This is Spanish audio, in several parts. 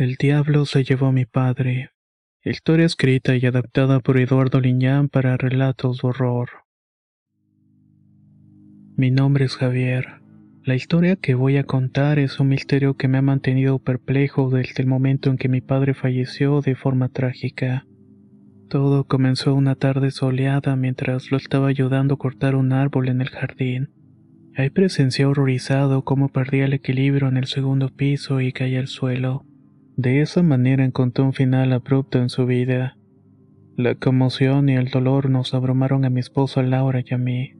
El diablo se llevó a mi padre. Historia escrita y adaptada por Eduardo Liñán para relatos de horror. Mi nombre es Javier. La historia que voy a contar es un misterio que me ha mantenido perplejo desde el momento en que mi padre falleció de forma trágica. Todo comenzó una tarde soleada mientras lo estaba ayudando a cortar un árbol en el jardín. Ahí presencié horrorizado cómo perdía el equilibrio en el segundo piso y caía al suelo. De esa manera encontró un final abrupto en su vida. La conmoción y el dolor nos abrumaron a mi esposa Laura y a mí.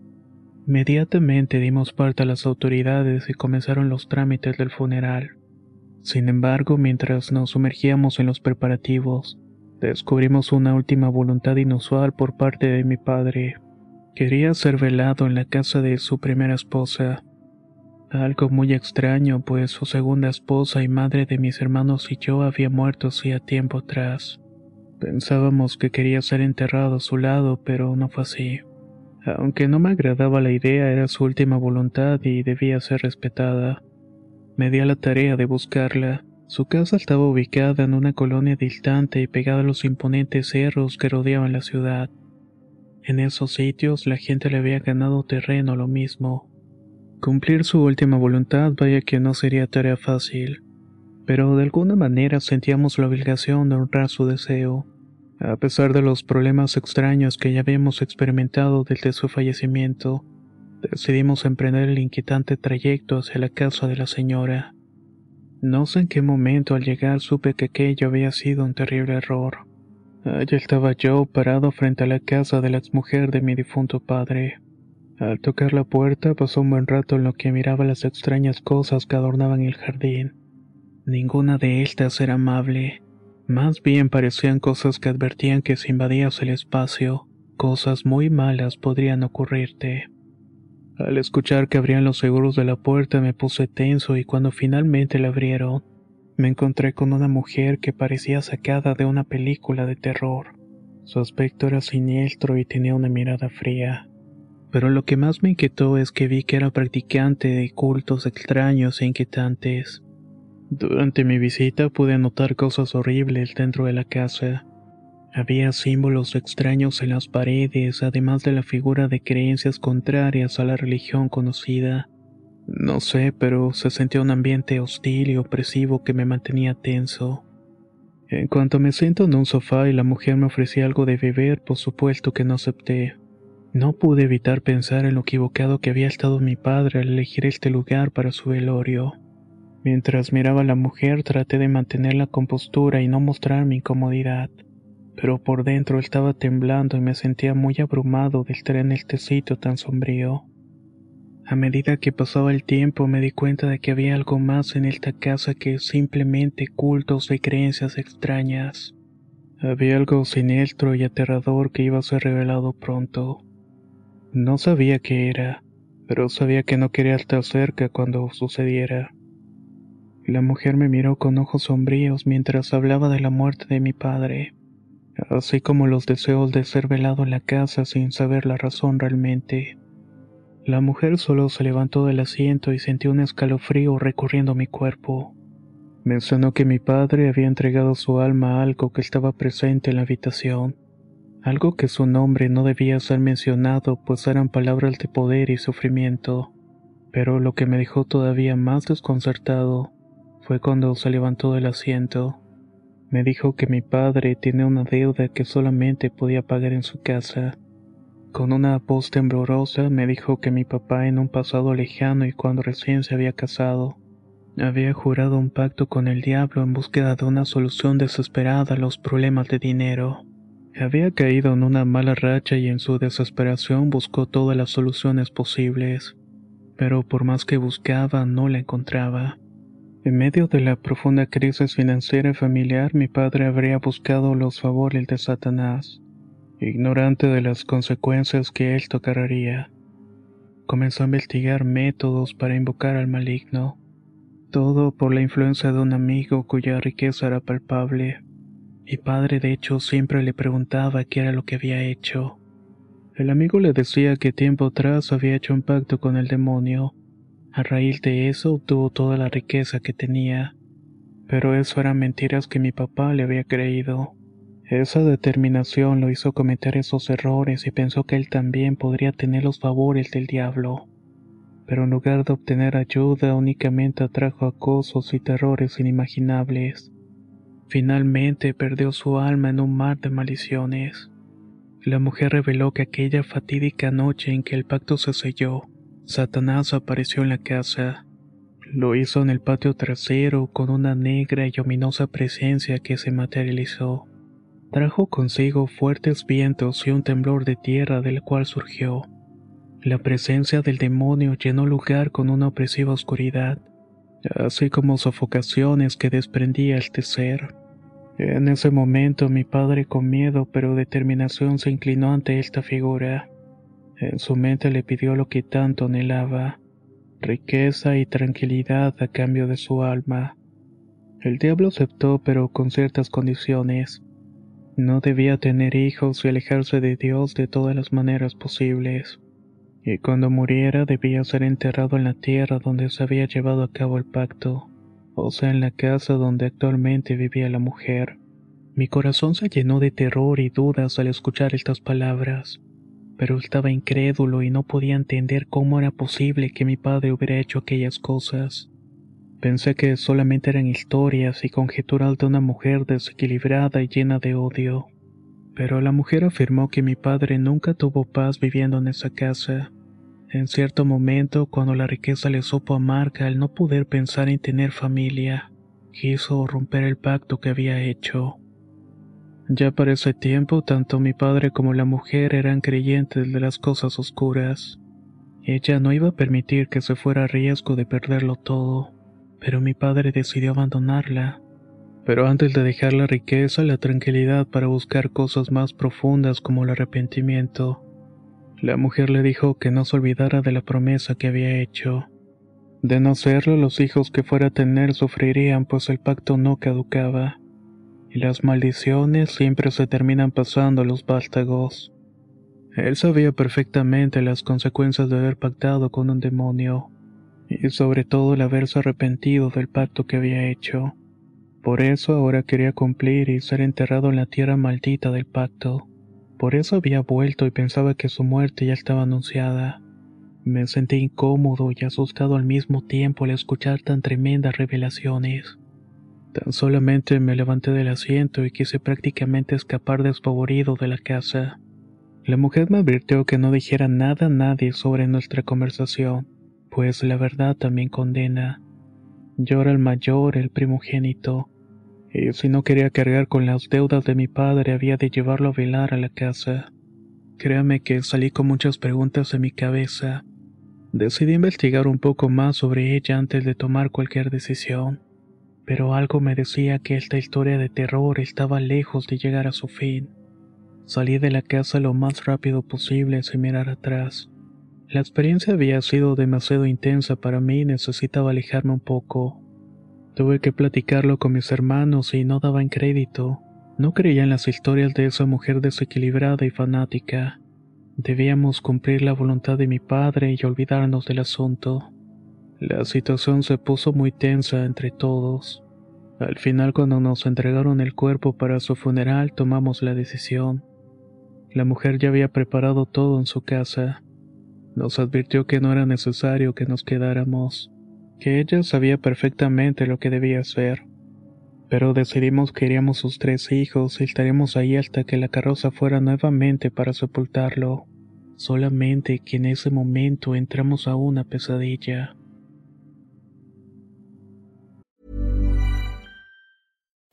Inmediatamente dimos parte a las autoridades y comenzaron los trámites del funeral. Sin embargo, mientras nos sumergíamos en los preparativos, descubrimos una última voluntad inusual por parte de mi padre. Quería ser velado en la casa de su primera esposa. Algo muy extraño, pues su segunda esposa y madre de mis hermanos y yo había muerto hacía tiempo atrás. Pensábamos que quería ser enterrado a su lado, pero no fue así. Aunque no me agradaba la idea, era su última voluntad y debía ser respetada. Me di a la tarea de buscarla. Su casa estaba ubicada en una colonia distante y pegada a los imponentes cerros que rodeaban la ciudad. En esos sitios la gente le había ganado terreno lo mismo. Cumplir su última voluntad vaya que no sería tarea fácil, pero de alguna manera sentíamos la obligación de honrar su deseo, a pesar de los problemas extraños que ya habíamos experimentado desde su fallecimiento. Decidimos emprender el inquietante trayecto hacia la casa de la señora. No sé en qué momento al llegar supe que aquello había sido un terrible error. Allí estaba yo parado frente a la casa de la exmujer de mi difunto padre. Al tocar la puerta pasó un buen rato en lo que miraba las extrañas cosas que adornaban el jardín. Ninguna de estas era amable. Más bien parecían cosas que advertían que si invadías el espacio, cosas muy malas podrían ocurrirte. Al escuchar que abrían los seguros de la puerta me puse tenso y cuando finalmente la abrieron, me encontré con una mujer que parecía sacada de una película de terror. Su aspecto era siniestro y tenía una mirada fría pero lo que más me inquietó es que vi que era practicante de cultos extraños e inquietantes. Durante mi visita pude notar cosas horribles dentro de la casa. Había símbolos extraños en las paredes, además de la figura de creencias contrarias a la religión conocida. No sé, pero se sentía un ambiente hostil y opresivo que me mantenía tenso. En cuanto me siento en un sofá y la mujer me ofrecía algo de beber, por supuesto que no acepté. No pude evitar pensar en lo equivocado que había estado mi padre al elegir este lugar para su velorio. Mientras miraba a la mujer traté de mantener la compostura y no mostrar mi incomodidad, pero por dentro estaba temblando y me sentía muy abrumado de estar en este sitio tan sombrío. A medida que pasaba el tiempo me di cuenta de que había algo más en esta casa que simplemente cultos y creencias extrañas. Había algo siniestro y aterrador que iba a ser revelado pronto. No sabía qué era, pero sabía que no quería estar cerca cuando sucediera. La mujer me miró con ojos sombríos mientras hablaba de la muerte de mi padre, así como los deseos de ser velado en la casa sin saber la razón realmente. La mujer solo se levantó del asiento y sentí un escalofrío recorriendo mi cuerpo. Mencionó que mi padre había entregado su alma a algo que estaba presente en la habitación algo que su nombre no debía ser mencionado pues eran palabras de poder y sufrimiento. Pero lo que me dejó todavía más desconcertado fue cuando se levantó del asiento. Me dijo que mi padre tiene una deuda que solamente podía pagar en su casa. Con una voz temblorosa me dijo que mi papá en un pasado lejano y cuando recién se había casado, había jurado un pacto con el diablo en búsqueda de una solución desesperada a los problemas de dinero. Había caído en una mala racha y en su desesperación buscó todas las soluciones posibles. pero por más que buscaba no la encontraba. En medio de la profunda crisis financiera y familiar, mi padre habría buscado los favores de Satanás, ignorante de las consecuencias que él tocaría. Comenzó a investigar métodos para invocar al maligno, todo por la influencia de un amigo cuya riqueza era palpable. Mi padre de hecho siempre le preguntaba qué era lo que había hecho. El amigo le decía que tiempo atrás había hecho un pacto con el demonio. A raíz de eso obtuvo toda la riqueza que tenía. Pero eso eran mentiras que mi papá le había creído. Esa determinación lo hizo cometer esos errores y pensó que él también podría tener los favores del diablo. Pero en lugar de obtener ayuda únicamente atrajo acosos y terrores inimaginables. Finalmente perdió su alma en un mar de maldiciones. La mujer reveló que aquella fatídica noche en que el pacto se selló, Satanás apareció en la casa. Lo hizo en el patio trasero con una negra y ominosa presencia que se materializó. Trajo consigo fuertes vientos y un temblor de tierra del cual surgió. La presencia del demonio llenó el lugar con una opresiva oscuridad, así como sofocaciones que desprendía este ser. En ese momento mi padre con miedo pero determinación se inclinó ante esta figura. En su mente le pidió lo que tanto anhelaba, riqueza y tranquilidad a cambio de su alma. El diablo aceptó pero con ciertas condiciones. No debía tener hijos y alejarse de Dios de todas las maneras posibles. Y cuando muriera debía ser enterrado en la tierra donde se había llevado a cabo el pacto o sea, en la casa donde actualmente vivía la mujer. Mi corazón se llenó de terror y dudas al escuchar estas palabras, pero estaba incrédulo y no podía entender cómo era posible que mi padre hubiera hecho aquellas cosas. Pensé que solamente eran historias y conjeturas de una mujer desequilibrada y llena de odio. Pero la mujer afirmó que mi padre nunca tuvo paz viviendo en esa casa en cierto momento, cuando la riqueza le supo amarga al no poder pensar en tener familia, quiso romper el pacto que había hecho. Ya para ese tiempo, tanto mi padre como la mujer eran creyentes de las cosas oscuras. Ella no iba a permitir que se fuera a riesgo de perderlo todo, pero mi padre decidió abandonarla. Pero antes de dejar la riqueza, la tranquilidad para buscar cosas más profundas como el arrepentimiento, la mujer le dijo que no se olvidara de la promesa que había hecho. De no serlo, los hijos que fuera a tener sufrirían, pues el pacto no caducaba. Y las maldiciones siempre se terminan pasando a los vástagos. Él sabía perfectamente las consecuencias de haber pactado con un demonio, y sobre todo el haberse arrepentido del pacto que había hecho. Por eso ahora quería cumplir y ser enterrado en la tierra maldita del pacto. Por eso había vuelto y pensaba que su muerte ya estaba anunciada. Me sentí incómodo y asustado al mismo tiempo al escuchar tan tremendas revelaciones. Tan solamente me levanté del asiento y quise prácticamente escapar despavorido de la casa. La mujer me advirtió que no dijera nada a nadie sobre nuestra conversación, pues la verdad también condena. Yo era el mayor, el primogénito, y si no quería cargar con las deudas de mi padre había de llevarlo a velar a la casa. Créame que salí con muchas preguntas en mi cabeza. Decidí investigar un poco más sobre ella antes de tomar cualquier decisión, pero algo me decía que esta historia de terror estaba lejos de llegar a su fin. Salí de la casa lo más rápido posible sin mirar atrás. La experiencia había sido demasiado intensa para mí y necesitaba alejarme un poco. Tuve que platicarlo con mis hermanos y no daban crédito. No creía en las historias de esa mujer desequilibrada y fanática. Debíamos cumplir la voluntad de mi padre y olvidarnos del asunto. La situación se puso muy tensa entre todos. Al final cuando nos entregaron el cuerpo para su funeral tomamos la decisión. La mujer ya había preparado todo en su casa. Nos advirtió que no era necesario que nos quedáramos que ella sabía perfectamente lo que debía hacer. Pero decidimos que iríamos sus tres hijos y estaríamos ahí hasta que la carroza fuera nuevamente para sepultarlo. Solamente que en ese momento entramos a una pesadilla.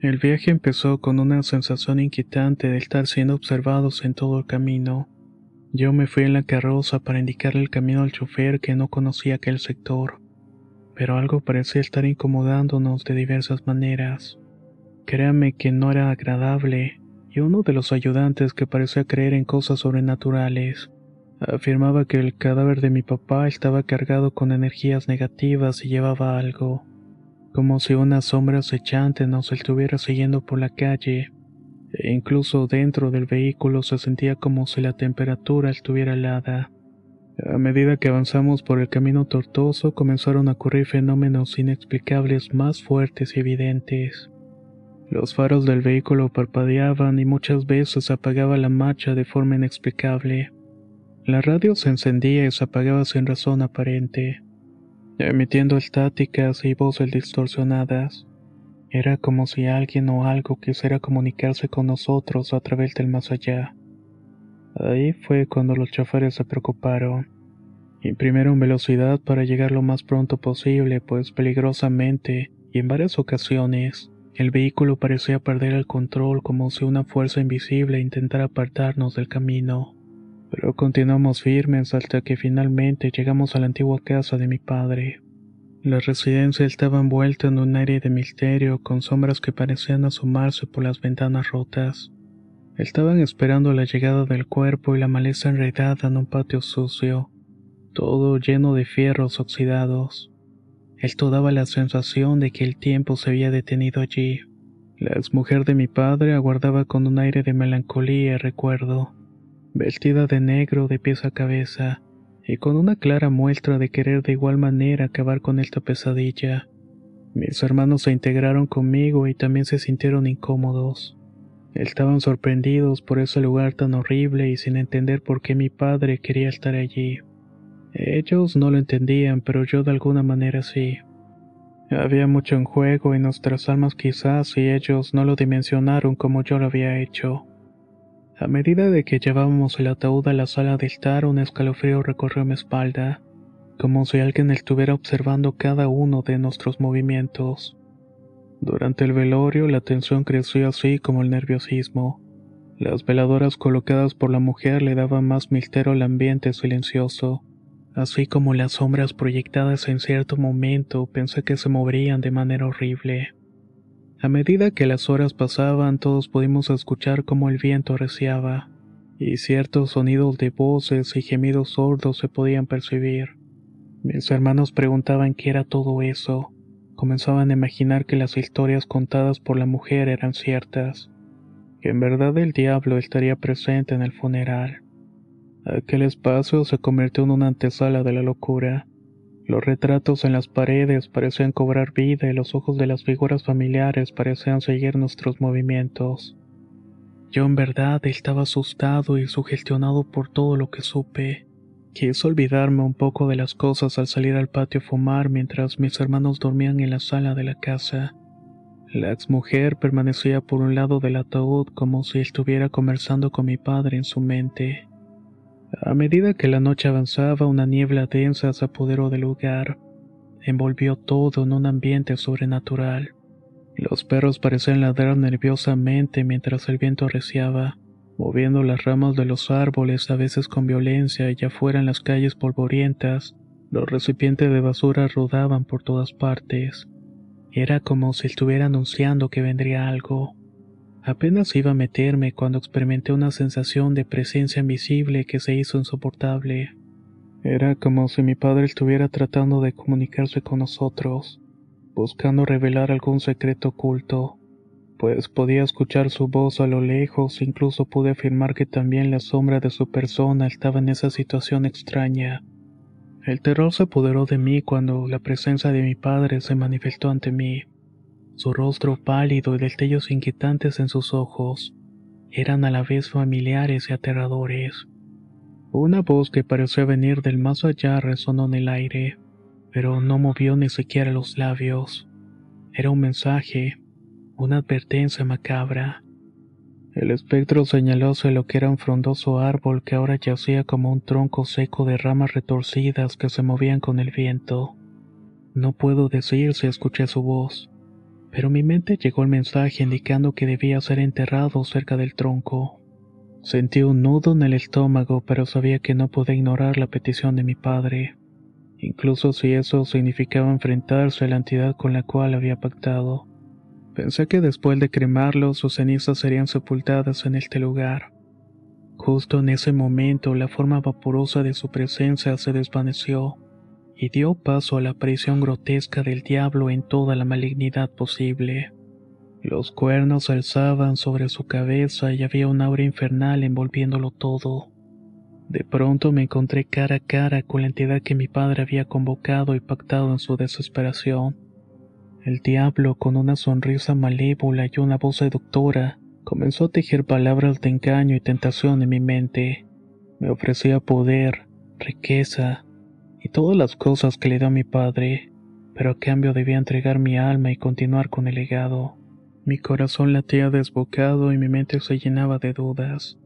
El viaje empezó con una sensación inquietante de estar siendo observados en todo el camino. Yo me fui en la carroza para indicarle el camino al chofer que no conocía aquel sector, pero algo parecía estar incomodándonos de diversas maneras. Créame que no era agradable, y uno de los ayudantes que parecía creer en cosas sobrenaturales, afirmaba que el cadáver de mi papá estaba cargado con energías negativas y llevaba algo como si una sombra acechante nos estuviera siguiendo por la calle, e incluso dentro del vehículo se sentía como si la temperatura estuviera helada. A medida que avanzamos por el camino tortuoso comenzaron a ocurrir fenómenos inexplicables más fuertes y evidentes. Los faros del vehículo parpadeaban y muchas veces apagaba la marcha de forma inexplicable. La radio se encendía y se apagaba sin razón aparente emitiendo estáticas y voces distorsionadas. Era como si alguien o algo quisiera comunicarse con nosotros a través del más allá. Ahí fue cuando los choferes se preocuparon. Imprimieron velocidad para llegar lo más pronto posible, pues peligrosamente, y en varias ocasiones, el vehículo parecía perder el control como si una fuerza invisible intentara apartarnos del camino. Pero continuamos firmes hasta que finalmente llegamos a la antigua casa de mi padre. La residencia estaba envuelta en un aire de misterio con sombras que parecían asomarse por las ventanas rotas. Estaban esperando la llegada del cuerpo y la maleza enredada en un patio sucio, todo lleno de fierros oxidados. Esto daba la sensación de que el tiempo se había detenido allí. La exmujer de mi padre aguardaba con un aire de melancolía y recuerdo vestida de negro de pies a cabeza, y con una clara muestra de querer de igual manera acabar con esta pesadilla. Mis hermanos se integraron conmigo y también se sintieron incómodos. Estaban sorprendidos por ese lugar tan horrible y sin entender por qué mi padre quería estar allí. Ellos no lo entendían, pero yo de alguna manera sí. Había mucho en juego en nuestras almas quizás y ellos no lo dimensionaron como yo lo había hecho. A medida de que llevábamos el ataúd a la sala de estar, un escalofrío recorrió mi espalda, como si alguien estuviera observando cada uno de nuestros movimientos. Durante el velorio la tensión creció así como el nerviosismo. Las veladoras colocadas por la mujer le daban más misterio al ambiente silencioso, así como las sombras proyectadas en cierto momento pensé que se moverían de manera horrible. A medida que las horas pasaban, todos pudimos escuchar cómo el viento arreciaba, y ciertos sonidos de voces y gemidos sordos se podían percibir. Mis hermanos preguntaban qué era todo eso. Comenzaban a imaginar que las historias contadas por la mujer eran ciertas, que en verdad el diablo estaría presente en el funeral. Aquel espacio se convirtió en una antesala de la locura. Los retratos en las paredes parecían cobrar vida y los ojos de las figuras familiares parecían seguir nuestros movimientos. Yo en verdad estaba asustado y sugestionado por todo lo que supe. Quise olvidarme un poco de las cosas al salir al patio a fumar mientras mis hermanos dormían en la sala de la casa. La exmujer permanecía por un lado del ataúd como si estuviera conversando con mi padre en su mente. A medida que la noche avanzaba, una niebla densa se apoderó del lugar. Envolvió todo en un ambiente sobrenatural. Los perros parecían ladrar nerviosamente mientras el viento arreciaba, moviendo las ramas de los árboles a veces con violencia y afuera en las calles polvorientas, los recipientes de basura rodaban por todas partes. Era como si estuviera anunciando que vendría algo. Apenas iba a meterme cuando experimenté una sensación de presencia invisible que se hizo insoportable. Era como si mi padre estuviera tratando de comunicarse con nosotros. buscando revelar algún secreto oculto, pues podía escuchar su voz a lo lejos, incluso pude afirmar que también la sombra de su persona estaba en esa situación extraña. El terror se apoderó de mí cuando la presencia de mi padre se manifestó ante mí. Su rostro pálido y destellos inquietantes en sus ojos eran a la vez familiares y aterradores. Una voz que pareció venir del más allá resonó en el aire, pero no movió ni siquiera los labios. Era un mensaje, una advertencia macabra. El espectro señaló hacia lo que era un frondoso árbol que ahora yacía como un tronco seco de ramas retorcidas que se movían con el viento. No puedo decir si escuché su voz, pero mi mente llegó el mensaje indicando que debía ser enterrado cerca del tronco. Sentí un nudo en el estómago, pero sabía que no podía ignorar la petición de mi padre, incluso si eso significaba enfrentarse a la entidad con la cual había pactado. Pensé que después de cremarlo sus cenizas serían sepultadas en este lugar. Justo en ese momento la forma vaporosa de su presencia se desvaneció y dio paso a la aparición grotesca del diablo en toda la malignidad posible. Los cuernos alzaban sobre su cabeza y había un aura infernal envolviéndolo todo. De pronto me encontré cara a cara con la entidad que mi padre había convocado y pactado en su desesperación. El diablo, con una sonrisa malévola y una voz seductora, comenzó a tejer palabras de engaño y tentación en mi mente. Me ofrecía poder, riqueza y todas las cosas que le dio a mi padre, pero a cambio debía entregar mi alma y continuar con el legado. Mi corazón latía desbocado y mi mente se llenaba de dudas.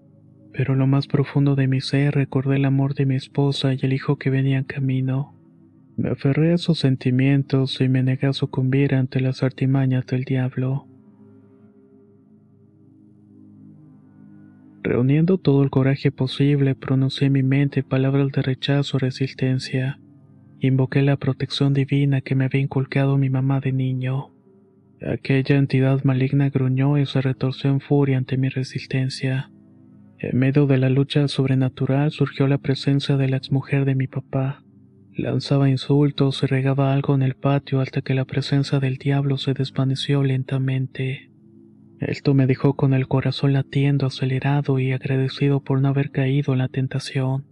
Pero lo más profundo de mi ser recordé el amor de mi esposa y el hijo que venía en camino. Me aferré a sus sentimientos y me negué a sucumbir ante las artimañas del diablo. Reuniendo todo el coraje posible, pronuncié en mi mente palabras de rechazo y resistencia. Invoqué la protección divina que me había inculcado mi mamá de niño. Aquella entidad maligna gruñó y se retorció en furia ante mi resistencia. En medio de la lucha sobrenatural surgió la presencia de la exmujer de mi papá. Lanzaba insultos y regaba algo en el patio hasta que la presencia del diablo se desvaneció lentamente. Esto me dejó con el corazón latiendo acelerado y agradecido por no haber caído en la tentación.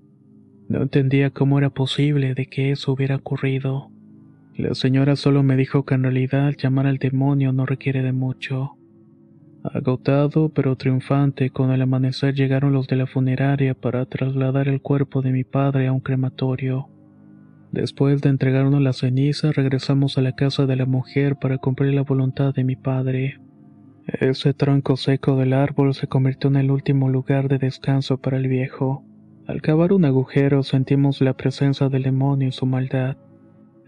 No entendía cómo era posible de que eso hubiera ocurrido. La señora solo me dijo que en realidad llamar al demonio no requiere de mucho. Agotado pero triunfante, con el amanecer llegaron los de la funeraria para trasladar el cuerpo de mi padre a un crematorio. Después de entregarnos la ceniza, regresamos a la casa de la mujer para cumplir la voluntad de mi padre. Ese tronco seco del árbol se convirtió en el último lugar de descanso para el viejo. Al cavar un agujero sentimos la presencia del demonio y su maldad.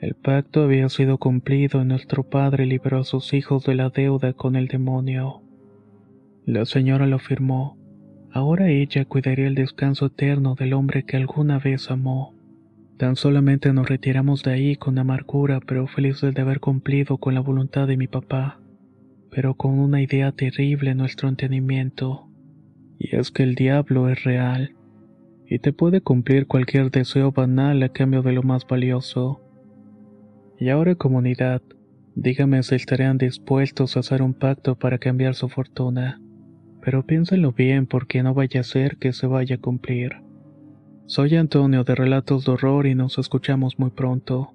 El pacto había sido cumplido y nuestro padre liberó a sus hijos de la deuda con el demonio. La señora lo firmó. Ahora ella cuidaría el descanso eterno del hombre que alguna vez amó. Tan solamente nos retiramos de ahí con amargura, pero felices de haber cumplido con la voluntad de mi papá, pero con una idea terrible en nuestro entendimiento, y es que el diablo es real, y te puede cumplir cualquier deseo banal a cambio de lo más valioso. Y ahora comunidad, dígame si estarían dispuestos a hacer un pacto para cambiar su fortuna, pero piénsenlo bien porque no vaya a ser que se vaya a cumplir. Soy Antonio de Relatos de Horror y nos escuchamos muy pronto.